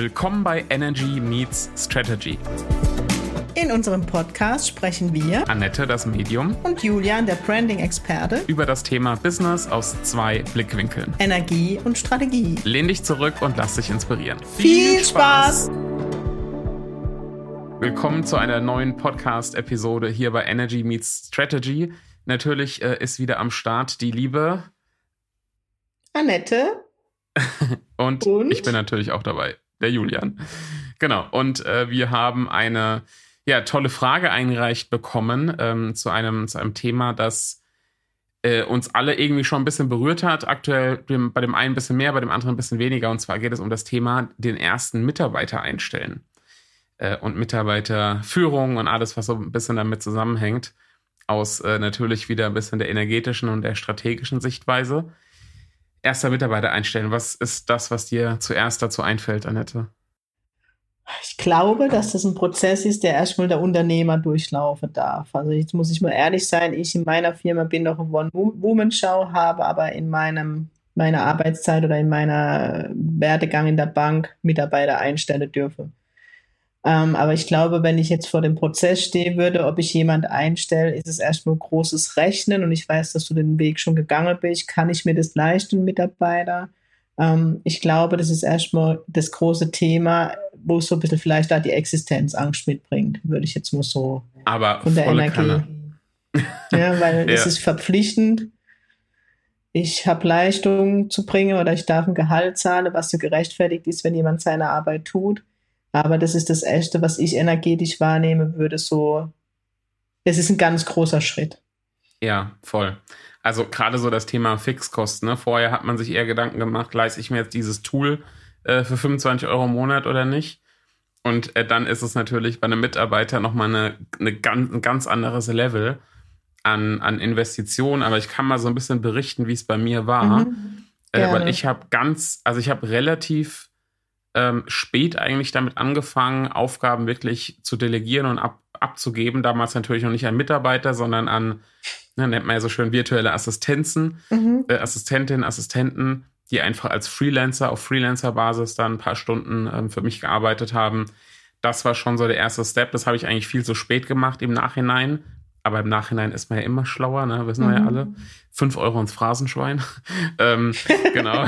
Willkommen bei Energy Meets Strategy. In unserem Podcast sprechen wir, Annette, das Medium, und Julian, der Branding-Experte, über das Thema Business aus zwei Blickwinkeln. Energie und Strategie. Lehn dich zurück und lass dich inspirieren. Viel Spaß! Willkommen zu einer neuen Podcast-Episode hier bei Energy Meets Strategy. Natürlich äh, ist wieder am Start die liebe Annette. und, und, ich bin natürlich auch dabei, der Julian. Genau. Und äh, wir haben eine ja, tolle Frage eingereicht bekommen ähm, zu, einem, zu einem Thema, das äh, uns alle irgendwie schon ein bisschen berührt hat. Aktuell bei dem einen ein bisschen mehr, bei dem anderen ein bisschen weniger. Und zwar geht es um das Thema den ersten Mitarbeiter einstellen äh, und Mitarbeiterführung und alles, was so ein bisschen damit zusammenhängt. Aus äh, natürlich wieder ein bisschen der energetischen und der strategischen Sichtweise. Erster Mitarbeiter einstellen. Was ist das, was dir zuerst dazu einfällt, Annette? Ich glaube, dass das ein Prozess ist, der erstmal der Unternehmer durchlaufen darf. Also jetzt muss ich mal ehrlich sein, ich in meiner Firma bin noch eine One-Woman-Show, habe aber in meinem, meiner Arbeitszeit oder in meiner Werdegang in der Bank Mitarbeiter einstellen dürfen. Ähm, aber ich glaube, wenn ich jetzt vor dem Prozess stehen würde, ob ich jemand einstelle, ist es erstmal großes Rechnen und ich weiß, dass du den Weg schon gegangen bist. Kann ich mir das leisten, Mitarbeiter? Ähm, ich glaube, das ist erstmal das große Thema, wo es so ein bisschen vielleicht da die Existenzangst mitbringt, würde ich jetzt mal so Aber von der Energie. Kanne. Ja, weil ja. es ist verpflichtend. Ich habe Leistung zu bringen oder ich darf ein Gehalt zahlen, was so gerechtfertigt ist, wenn jemand seine Arbeit tut. Aber das ist das Erste, was ich energetisch wahrnehme würde, so, es ist ein ganz großer Schritt. Ja, voll. Also gerade so das Thema Fixkosten. Ne? Vorher hat man sich eher Gedanken gemacht, leiste ich mir jetzt dieses Tool äh, für 25 Euro im Monat oder nicht? Und äh, dann ist es natürlich bei einem Mitarbeiter nochmal eine, eine ganz, ein ganz anderes Level an, an Investitionen. Aber ich kann mal so ein bisschen berichten, wie es bei mir war. Mhm, äh, weil ich habe ganz, also ich habe relativ ähm, spät eigentlich damit angefangen, Aufgaben wirklich zu delegieren und ab, abzugeben. Damals natürlich noch nicht an Mitarbeiter, sondern an, ne, nennt man ja so schön virtuelle Assistenzen, mhm. äh, Assistentinnen, Assistenten, die einfach als Freelancer auf Freelancer-Basis dann ein paar Stunden ähm, für mich gearbeitet haben. Das war schon so der erste Step. Das habe ich eigentlich viel zu spät gemacht im Nachhinein. Aber im Nachhinein ist man ja immer schlauer, ne? wissen wir mhm. ja alle. Fünf Euro ins Phrasenschwein. ähm, genau.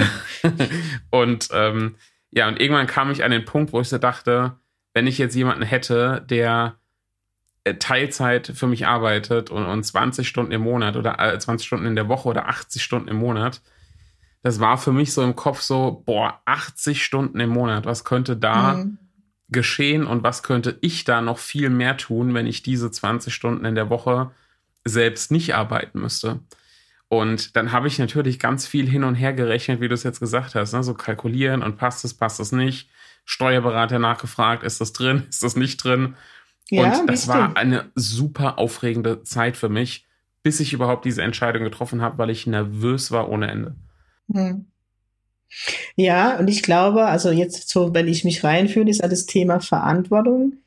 und ähm, ja, und irgendwann kam ich an den Punkt, wo ich so dachte, wenn ich jetzt jemanden hätte, der äh, Teilzeit für mich arbeitet und, und 20 Stunden im Monat oder äh, 20 Stunden in der Woche oder 80 Stunden im Monat, das war für mich so im Kopf so, boah, 80 Stunden im Monat, was könnte da mhm. geschehen und was könnte ich da noch viel mehr tun, wenn ich diese 20 Stunden in der Woche selbst nicht arbeiten müsste? Und dann habe ich natürlich ganz viel hin und her gerechnet, wie du es jetzt gesagt hast. Ne? So kalkulieren und passt es, passt es nicht. Steuerberater nachgefragt, ist das drin, ist das nicht drin? Ja, und das war eine super aufregende Zeit für mich, bis ich überhaupt diese Entscheidung getroffen habe, weil ich nervös war ohne Ende. Hm. Ja, und ich glaube, also jetzt so, wenn ich mich reinfühle, ist das Thema Verantwortung.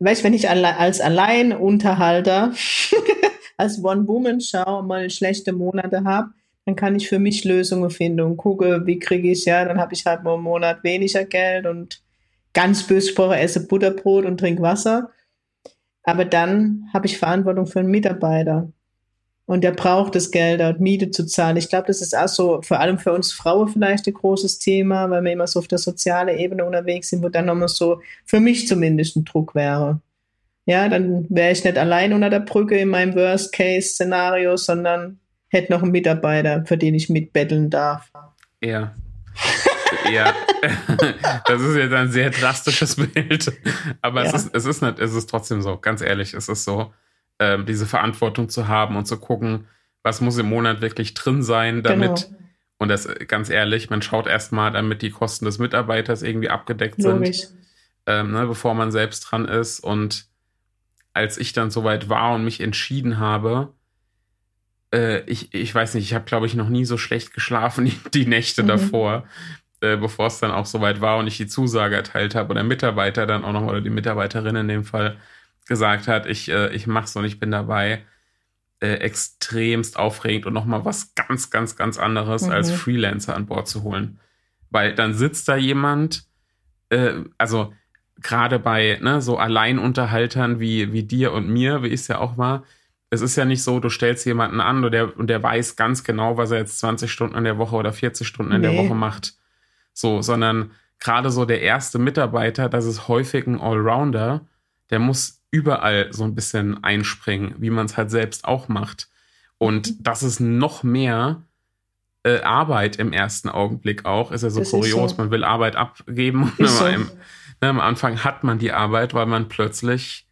Weißt, wenn ich als Alleinunterhalter als One-Woman-Show mal schlechte Monate habe, dann kann ich für mich Lösungen finden und gucke, wie kriege ich ja, dann habe ich halt mal einen Monat weniger Geld und ganz böse gesprochen esse Butterbrot und trinke Wasser. Aber dann habe ich Verantwortung für einen Mitarbeiter. Und der braucht das Geld, dort Miete zu zahlen. Ich glaube, das ist auch so, vor allem für uns Frauen vielleicht ein großes Thema, weil wir immer so auf der sozialen Ebene unterwegs sind, wo dann nochmal so, für mich zumindest ein Druck wäre. Ja, dann wäre ich nicht allein unter der Brücke in meinem Worst-Case-Szenario, sondern hätte noch einen Mitarbeiter, für den ich mitbetteln darf. Ja. ja, das ist jetzt ein sehr drastisches Bild. Aber ja. es, ist, es, ist nicht, es ist trotzdem so, ganz ehrlich, es ist so, äh, diese Verantwortung zu haben und zu gucken, was muss im Monat wirklich drin sein, damit, genau. und das ganz ehrlich, man schaut erstmal, damit die Kosten des Mitarbeiters irgendwie abgedeckt Logisch. sind, ähm, ne, bevor man selbst dran ist. Und als ich dann soweit war und mich entschieden habe, äh, ich, ich weiß nicht, ich habe, glaube ich, noch nie so schlecht geschlafen die, die Nächte mhm. davor, äh, bevor es dann auch soweit war und ich die Zusage erteilt habe oder Mitarbeiter dann auch noch, oder die Mitarbeiterin in dem Fall gesagt hat, ich, äh, ich mach's und ich bin dabei. Äh, extremst aufregend und nochmal was ganz, ganz, ganz anderes mhm. als Freelancer an Bord zu holen. Weil dann sitzt da jemand, äh, also gerade bei ne, so Alleinunterhaltern wie, wie dir und mir, wie ich es ja auch war, es ist ja nicht so, du stellst jemanden an und der, und der weiß ganz genau, was er jetzt 20 Stunden in der Woche oder 40 Stunden in nee. der Woche macht. So, sondern gerade so der erste Mitarbeiter, das ist häufig ein Allrounder, der muss überall so ein bisschen einspringen, wie man es halt selbst auch macht. Und mhm. das ist noch mehr äh, Arbeit im ersten Augenblick auch. Ist ja so das kurios, so. man will Arbeit abgeben und so. im, ne, am Anfang hat man die Arbeit, weil man plötzlich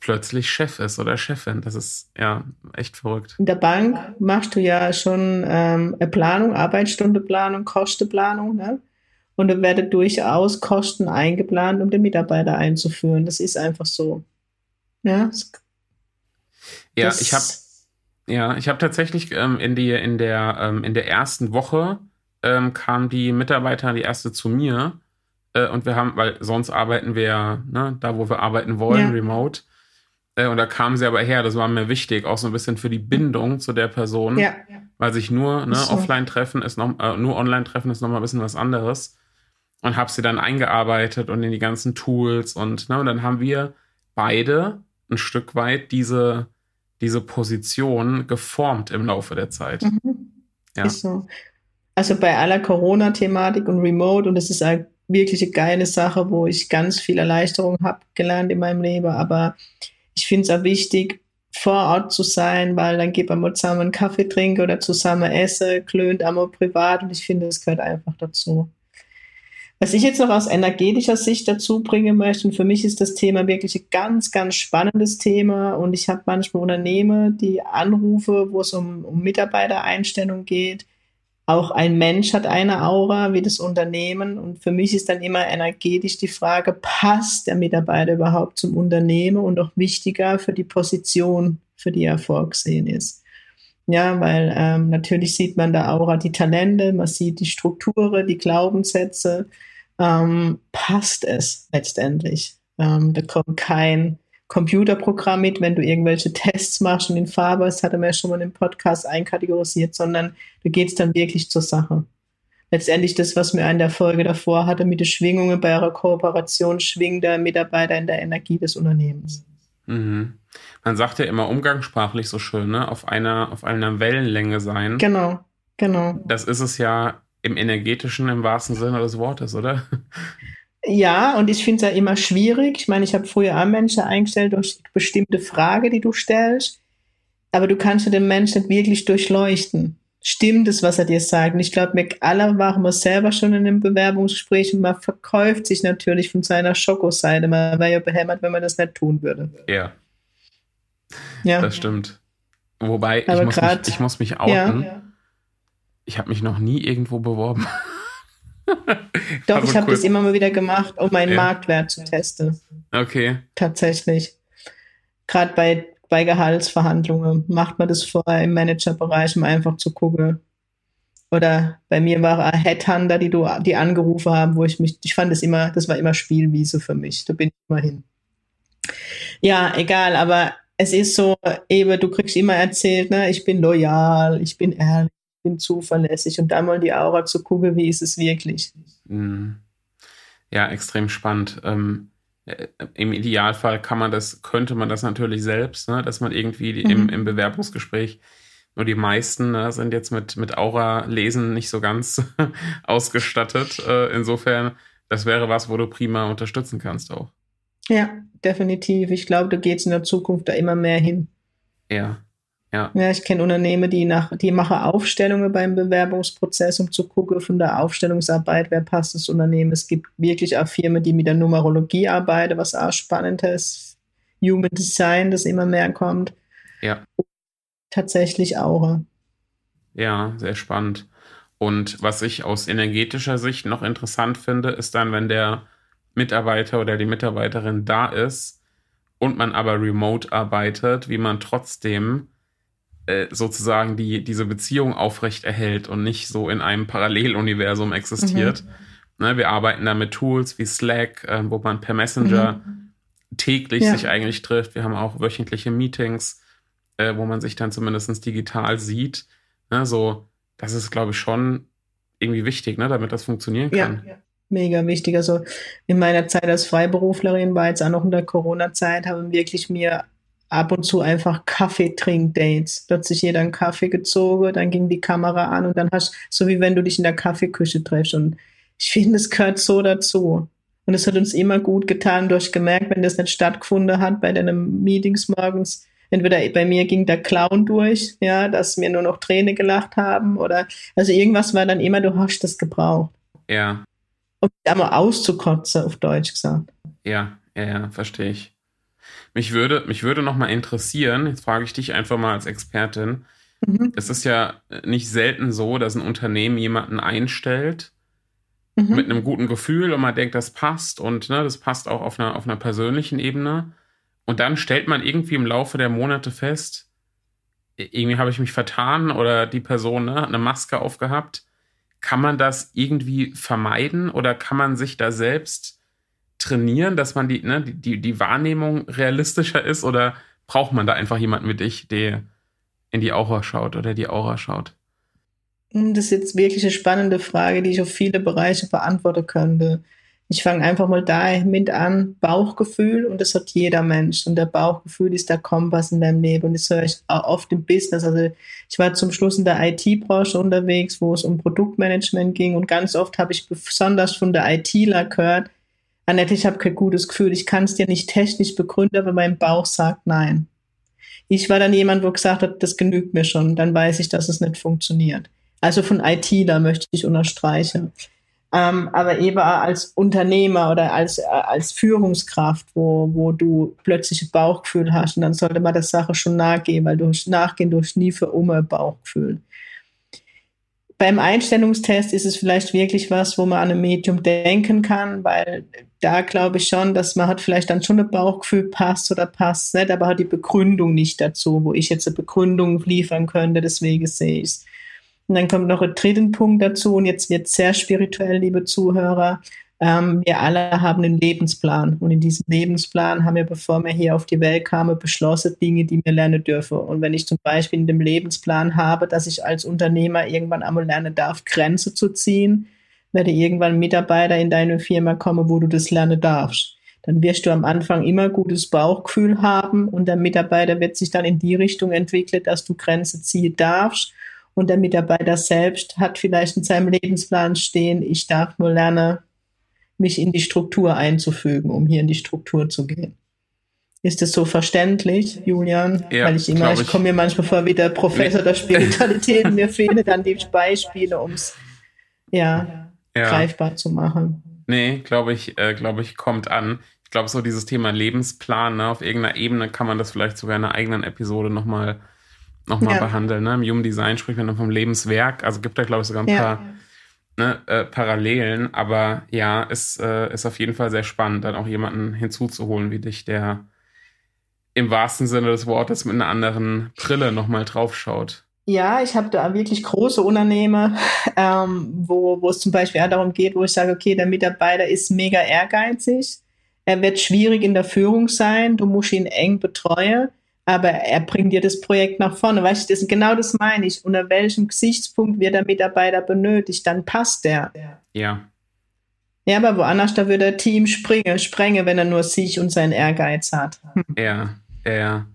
plötzlich Chef ist oder Chefin. Das ist ja echt verrückt. In der Bank machst du ja schon ähm, eine Planung, Arbeitsstundenplanung, Kostenplanung, ne? Und da werden durchaus Kosten eingeplant, um den Mitarbeiter einzuführen. Das ist einfach so. Ja, ja ich habe ja, ich habe tatsächlich ähm, in, die, in, der, ähm, in der ersten Woche ähm, kam die Mitarbeiter, die erste zu mir. Äh, und wir haben, weil sonst arbeiten wir ja ne, da, wo wir arbeiten wollen, ja. remote. Äh, und da kamen sie aber her, das war mir wichtig, auch so ein bisschen für die Bindung zu der Person. Ja. Weil sich nur ne, so. offline treffen ist noch, äh, nur online treffen ist nochmal ein bisschen was anderes. Und habe sie dann eingearbeitet und in die ganzen Tools und, ne, und dann haben wir beide ein Stück weit diese diese Position geformt im Laufe der Zeit. Mhm. Ja. Ist so. Also bei aller Corona-Thematik und Remote und das ist eine wirklich eine geile Sache, wo ich ganz viel Erleichterung habe gelernt in meinem Leben, aber ich finde es auch wichtig, vor Ort zu sein, weil dann geht man mal zusammen einen Kaffee trinken oder zusammen essen, klönt einmal privat und ich finde, das gehört einfach dazu. Was ich jetzt noch aus energetischer Sicht dazu bringen möchte, und für mich ist das Thema wirklich ein ganz, ganz spannendes Thema. Und ich habe manchmal Unternehmen, die anrufe, wo es um, um Mitarbeitereinstellung geht. Auch ein Mensch hat eine Aura wie das Unternehmen. Und für mich ist dann immer energetisch die Frage, passt der Mitarbeiter überhaupt zum Unternehmen und auch wichtiger für die Position, für die er vorgesehen ist. Ja, weil ähm, natürlich sieht man da Aura die Talente, man sieht die Strukturen, die Glaubenssätze. Ähm, passt es letztendlich? Ähm, da kommt kein Computerprogramm mit, wenn du irgendwelche Tests machst und in Farbe, das hatte man ja schon mal im Podcast einkategorisiert, sondern da geht es dann wirklich zur Sache. Letztendlich das, was mir in der Folge davor hatte, mit den Schwingungen bei eurer Kooperation, schwingt der Mitarbeiter in der Energie des Unternehmens. Mhm. Man sagt ja immer umgangssprachlich so schön, ne? Auf einer, auf einer Wellenlänge sein. Genau, genau. Das ist es ja im energetischen, im wahrsten Sinne des Wortes, oder? Ja, und ich finde es ja immer schwierig. Ich meine, ich habe früher auch Menschen eingestellt durch bestimmte Frage, die du stellst, aber du kannst ja den Menschen nicht wirklich durchleuchten. Stimmt es, was er dir sagt? Und ich glaube, wir alle machen wir selber schon in einem Bewerbungsgespräch und man verkauft sich natürlich von seiner Schokoseite. Man wäre ja behämmert, wenn man das nicht tun würde. Ja. Ja. Das stimmt. Wobei, ich muss, grad, mich, ich muss mich outen. Ja. Ich habe mich noch nie irgendwo beworben. Doch, ich habe cool. das immer mal wieder gemacht, um meinen ja. Marktwert zu testen. Okay. Tatsächlich. Gerade bei bei Gehaltsverhandlungen macht man das vorher im Managerbereich, um einfach zu gucken. Oder bei mir war ein Headhunter, die du, die angerufen haben, wo ich mich, ich fand das immer, das war immer Spielwiese für mich. Da bin ich immer hin. Ja, egal, aber es ist so, eben, du kriegst immer erzählt, ne, ich bin loyal, ich bin ehrlich, ich bin zuverlässig und dann mal die Aura zu gucken, wie ist es wirklich. Mhm. Ja, extrem spannend. Ähm, äh, im Idealfall kann man das, könnte man das natürlich selbst, ne, dass man irgendwie mhm. im, im Bewerbungsgespräch nur die meisten ne, sind jetzt mit, mit Aura-Lesen nicht so ganz ausgestattet. Äh, insofern, das wäre was, wo du prima unterstützen kannst auch. Ja, definitiv. Ich glaube, da geht es in der Zukunft da immer mehr hin. Ja. Ja. ja, ich kenne Unternehmen, die nach, die machen Aufstellungen beim Bewerbungsprozess, um zu gucken von der Aufstellungsarbeit, wer passt ins Unternehmen. Es gibt wirklich auch Firmen, die mit der Numerologie arbeiten, was auch spannend ist. Human Design, das immer mehr kommt. Ja. Tatsächlich Aura. Ja, sehr spannend. Und was ich aus energetischer Sicht noch interessant finde, ist dann, wenn der Mitarbeiter oder die Mitarbeiterin da ist und man aber remote arbeitet, wie man trotzdem äh, sozusagen die, diese Beziehung aufrecht erhält und nicht so in einem Paralleluniversum existiert. Mhm. Ne, wir arbeiten da mit Tools wie Slack, äh, wo man per Messenger mhm. täglich ja. sich eigentlich trifft. Wir haben auch wöchentliche Meetings, äh, wo man sich dann zumindest digital sieht. Ne, so, das ist, glaube ich, schon irgendwie wichtig, ne, damit das funktionieren kann. Ja, mega wichtig. Also in meiner Zeit als Freiberuflerin war jetzt auch noch in der Corona-Zeit, haben wirklich mir ab und zu einfach Kaffeetrink-Dates. Da hat sich jeder einen Kaffee gezogen, dann ging die Kamera an und dann hast so wie wenn du dich in der Kaffeeküche triffst. Und ich finde, es gehört so dazu. Und es hat uns immer gut getan, durch gemerkt, wenn das nicht stattgefunden hat bei deinen Meetings morgens, entweder bei mir ging der Clown durch, ja, dass wir nur noch Träne gelacht haben oder, also irgendwas war dann immer, du hast das gebraucht. Ja. Um dich einmal auszukotzen, auf Deutsch gesagt. Ja, ja, ja, verstehe ich. Mich würde, mich würde noch mal interessieren, jetzt frage ich dich einfach mal als Expertin. Mhm. Es ist ja nicht selten so, dass ein Unternehmen jemanden einstellt mhm. mit einem guten Gefühl und man denkt, das passt und ne, das passt auch auf einer, auf einer persönlichen Ebene. Und dann stellt man irgendwie im Laufe der Monate fest, irgendwie habe ich mich vertan oder die Person ne, hat eine Maske aufgehabt. Kann man das irgendwie vermeiden oder kann man sich da selbst trainieren, dass man die, ne, die, die Wahrnehmung realistischer ist oder braucht man da einfach jemanden wie dich, der in die Aura schaut oder die Aura schaut? Hm, das ist jetzt wirklich eine spannende Frage, die ich auf viele Bereiche beantworten könnte. Ich fange einfach mal damit an, Bauchgefühl und das hat jeder Mensch und der Bauchgefühl ist der Kompass in deinem Leben und das höre ich auch oft im Business. Also ich war zum Schluss in der IT-Branche unterwegs, wo es um Produktmanagement ging und ganz oft habe ich besonders von der ITler gehört, Annette, ich habe kein gutes Gefühl, ich kann es dir nicht technisch begründen, aber mein Bauch sagt nein. Ich war dann jemand, wo gesagt hat, das genügt mir schon, dann weiß ich, dass es nicht funktioniert. Also von IT, da möchte ich unterstreichen. Ähm, aber eben als Unternehmer oder als, äh, als Führungskraft, wo, wo du plötzlich ein Bauchgefühl hast, und dann sollte man der Sache schon nachgehen, weil durch Nachgehen durch nie für um Bauchgefühl. Beim Einstellungstest ist es vielleicht wirklich was, wo man an ein Medium denken kann, weil da glaube ich schon, dass man hat vielleicht dann schon ein Bauchgefühl, passt oder passt nicht, aber hat die Begründung nicht dazu, wo ich jetzt eine Begründung liefern könnte, deswegen sehe ich es. Und dann kommt noch ein dritten Punkt dazu, und jetzt wird sehr spirituell, liebe Zuhörer. Ähm, wir alle haben einen Lebensplan. Und in diesem Lebensplan haben wir, bevor wir hier auf die Welt kamen, beschlossen, Dinge, die wir lernen dürfen. Und wenn ich zum Beispiel in dem Lebensplan habe, dass ich als Unternehmer irgendwann einmal lernen darf, Grenze zu ziehen, werde irgendwann Mitarbeiter in deine Firma kommen, wo du das lernen darfst. Dann wirst du am Anfang immer gutes Bauchgefühl haben und der Mitarbeiter wird sich dann in die Richtung entwickeln, dass du Grenze ziehen darfst und der Mitarbeiter selbst hat vielleicht in seinem Lebensplan stehen, ich darf nur lernen, mich in die Struktur einzufügen, um hier in die Struktur zu gehen. Ist das so verständlich, Julian? Ja, Weil ich immer, ich, ich komme mir manchmal vor wie der Professor der Spiritualität, mir fehlen dann die Beispiele, um es ja, ja, greifbar zu machen. Nee, glaube ich, äh, glaube ich, kommt an. Ich glaube, so dieses Thema Lebensplan, ne, auf irgendeiner Ebene kann man das vielleicht sogar in einer eigenen Episode nochmal nochmal ja. behandeln. Ne? Im Human Design spricht man dann vom Lebenswerk. Also gibt da, glaube ich, sogar ein paar ne, äh, Parallelen. Aber ja, ist, äh, ist auf jeden Fall sehr spannend, dann auch jemanden hinzuzuholen wie dich, der im wahrsten Sinne des Wortes mit einer anderen Brille nochmal draufschaut. Ja, ich habe da wirklich große Unternehmen, ähm, wo, wo es zum Beispiel auch darum geht, wo ich sage, okay, der Mitarbeiter ist mega ehrgeizig, er wird schwierig in der Führung sein, du musst ihn eng betreuen aber er bringt dir das Projekt nach vorne. Weißt du, das, genau das meine ich. Unter welchem Gesichtspunkt wird der Mitarbeiter benötigt, dann passt der. Ja. Ja, aber woanders, da würde der Team springen, sprengen, wenn er nur sich und seinen Ehrgeiz hat. Ja, ja.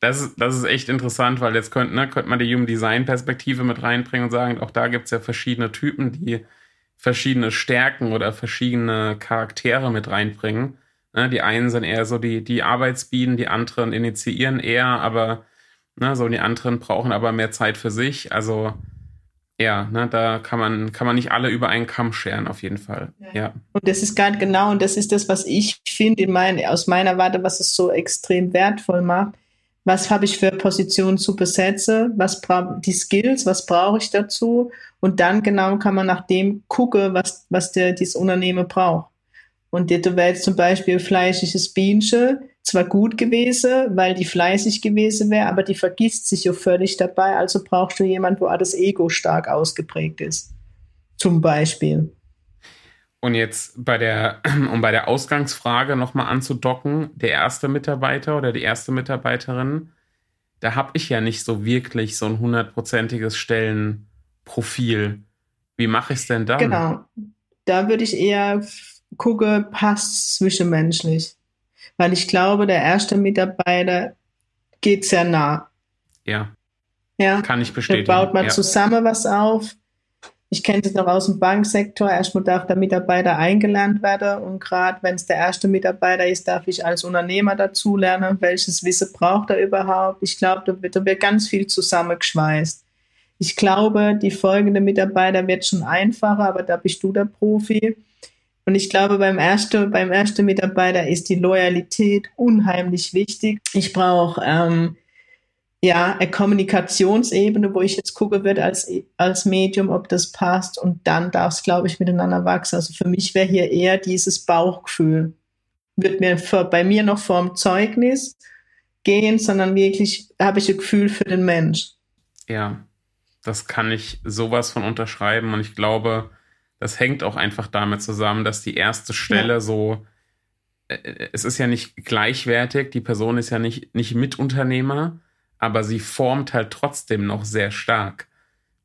Das ist, das ist echt interessant, weil jetzt könnte, ne, könnte man die Human Design Perspektive mit reinbringen und sagen, auch da gibt es ja verschiedene Typen, die verschiedene Stärken oder verschiedene Charaktere mit reinbringen. Ne, die einen sind eher so die, die Arbeitsbienen, die anderen initiieren eher, aber ne, so die anderen brauchen aber mehr Zeit für sich. Also ja, ne, da kann man, kann man nicht alle über einen Kamm scheren, auf jeden Fall. Ja. ja. Und das ist gerade genau, und das ist das, was ich finde, in mein, aus meiner Warte, was es so extrem wertvoll macht. Was habe ich für Positionen zu besetzen? Was brauche die Skills? Was brauche ich dazu? Und dann genau kann man nach dem gucken, was, was der, dieses Unternehmen braucht. Und das wäre jetzt zum Beispiel fleischliches Bienchen zwar gut gewesen, weil die fleißig gewesen wäre, aber die vergisst sich ja völlig dabei. Also brauchst du jemanden, wo das Ego stark ausgeprägt ist. Zum Beispiel. Und jetzt bei der, um bei der Ausgangsfrage nochmal anzudocken, der erste Mitarbeiter oder die erste Mitarbeiterin, da habe ich ja nicht so wirklich so ein hundertprozentiges Stellenprofil. Wie mache ich es denn dann? Genau da würde ich eher gucken, passt zwischenmenschlich. Weil ich glaube, der erste Mitarbeiter geht sehr nah. Ja. Ja. Kann ich bestätigen. Da baut man ja. zusammen was auf. Ich kenne es noch aus dem Banksektor. Erstmal darf der Mitarbeiter eingelernt werden und gerade wenn es der erste Mitarbeiter ist, darf ich als Unternehmer dazulernen, welches Wissen braucht er überhaupt. Ich glaube, da wird, da wird ganz viel zusammengeschweißt. Ich glaube, die folgende Mitarbeiter wird schon einfacher, aber da bist du der Profi. Und ich glaube, beim ersten, beim ersten Mitarbeiter ist die Loyalität unheimlich wichtig. Ich brauche ähm, ja eine Kommunikationsebene, wo ich jetzt gucke wird als, als Medium, ob das passt. Und dann darf es, glaube ich, miteinander wachsen. Also für mich wäre hier eher dieses Bauchgefühl. Wird mir für, bei mir noch vorm Zeugnis gehen, sondern wirklich habe ich ein Gefühl für den Mensch. Ja, das kann ich sowas von unterschreiben. Und ich glaube, das hängt auch einfach damit zusammen, dass die erste Stelle ja. so, äh, es ist ja nicht gleichwertig, die Person ist ja nicht, nicht Mitunternehmer, aber sie formt halt trotzdem noch sehr stark.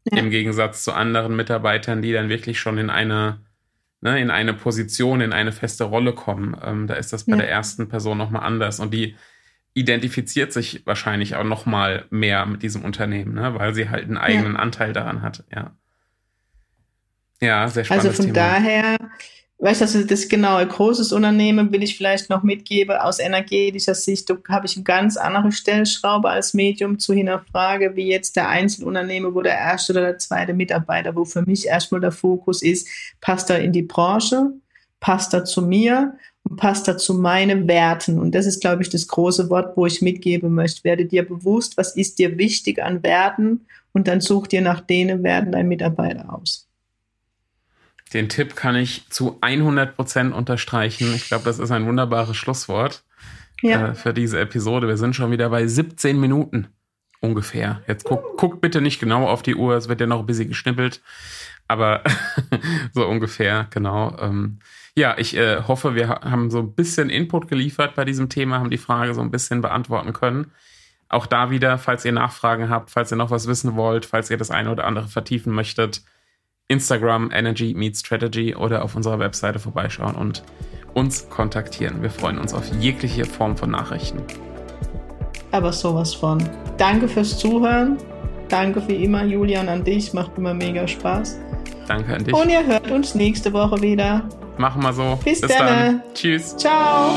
Ja. Im Gegensatz zu anderen Mitarbeitern, die dann wirklich schon in eine, ne, in eine Position, in eine feste Rolle kommen. Ähm, da ist das bei ja. der ersten Person nochmal anders. Und die identifiziert sich wahrscheinlich auch noch mal mehr mit diesem Unternehmen, ne? weil sie halt einen eigenen. Anteil daran hat. Ja, ja sehr spannend. Also von Thema. daher, weißt du, also das genau ein großes Unternehmen will ich vielleicht noch mitgeben. Aus energetischer Sicht habe ich eine ganz andere Stellschraube als Medium zu hinterfrage, wie jetzt der Einzelunternehmer, wo der erste oder der zweite Mitarbeiter, wo für mich erstmal der Fokus ist, passt er in die Branche, passt er zu mir und passt dazu meine Werten. Und das ist, glaube ich, das große Wort, wo ich mitgeben möchte. Werde dir bewusst, was ist dir wichtig an Werten und dann such dir nach denen Werten dein Mitarbeiter aus. Den Tipp kann ich zu 100 Prozent unterstreichen. Ich glaube, das ist ein wunderbares Schlusswort ja. äh, für diese Episode. Wir sind schon wieder bei 17 Minuten ungefähr. Jetzt guck, guck bitte nicht genau auf die Uhr, es wird ja noch ein bisschen geschnippelt. Aber so ungefähr, genau. Ähm, ja, ich äh, hoffe, wir haben so ein bisschen Input geliefert bei diesem Thema, haben die Frage so ein bisschen beantworten können. Auch da wieder, falls ihr Nachfragen habt, falls ihr noch was wissen wollt, falls ihr das eine oder andere vertiefen möchtet, Instagram Energy Meets Strategy oder auf unserer Webseite vorbeischauen und uns kontaktieren. Wir freuen uns auf jegliche Form von Nachrichten. Aber sowas von. Danke fürs Zuhören. Danke wie immer, Julian, an dich. Macht immer mega Spaß. Danke an dich. Und ihr hört uns nächste Woche wieder. Machen wir so. Bis, Bis dann. Tschüss. Ciao.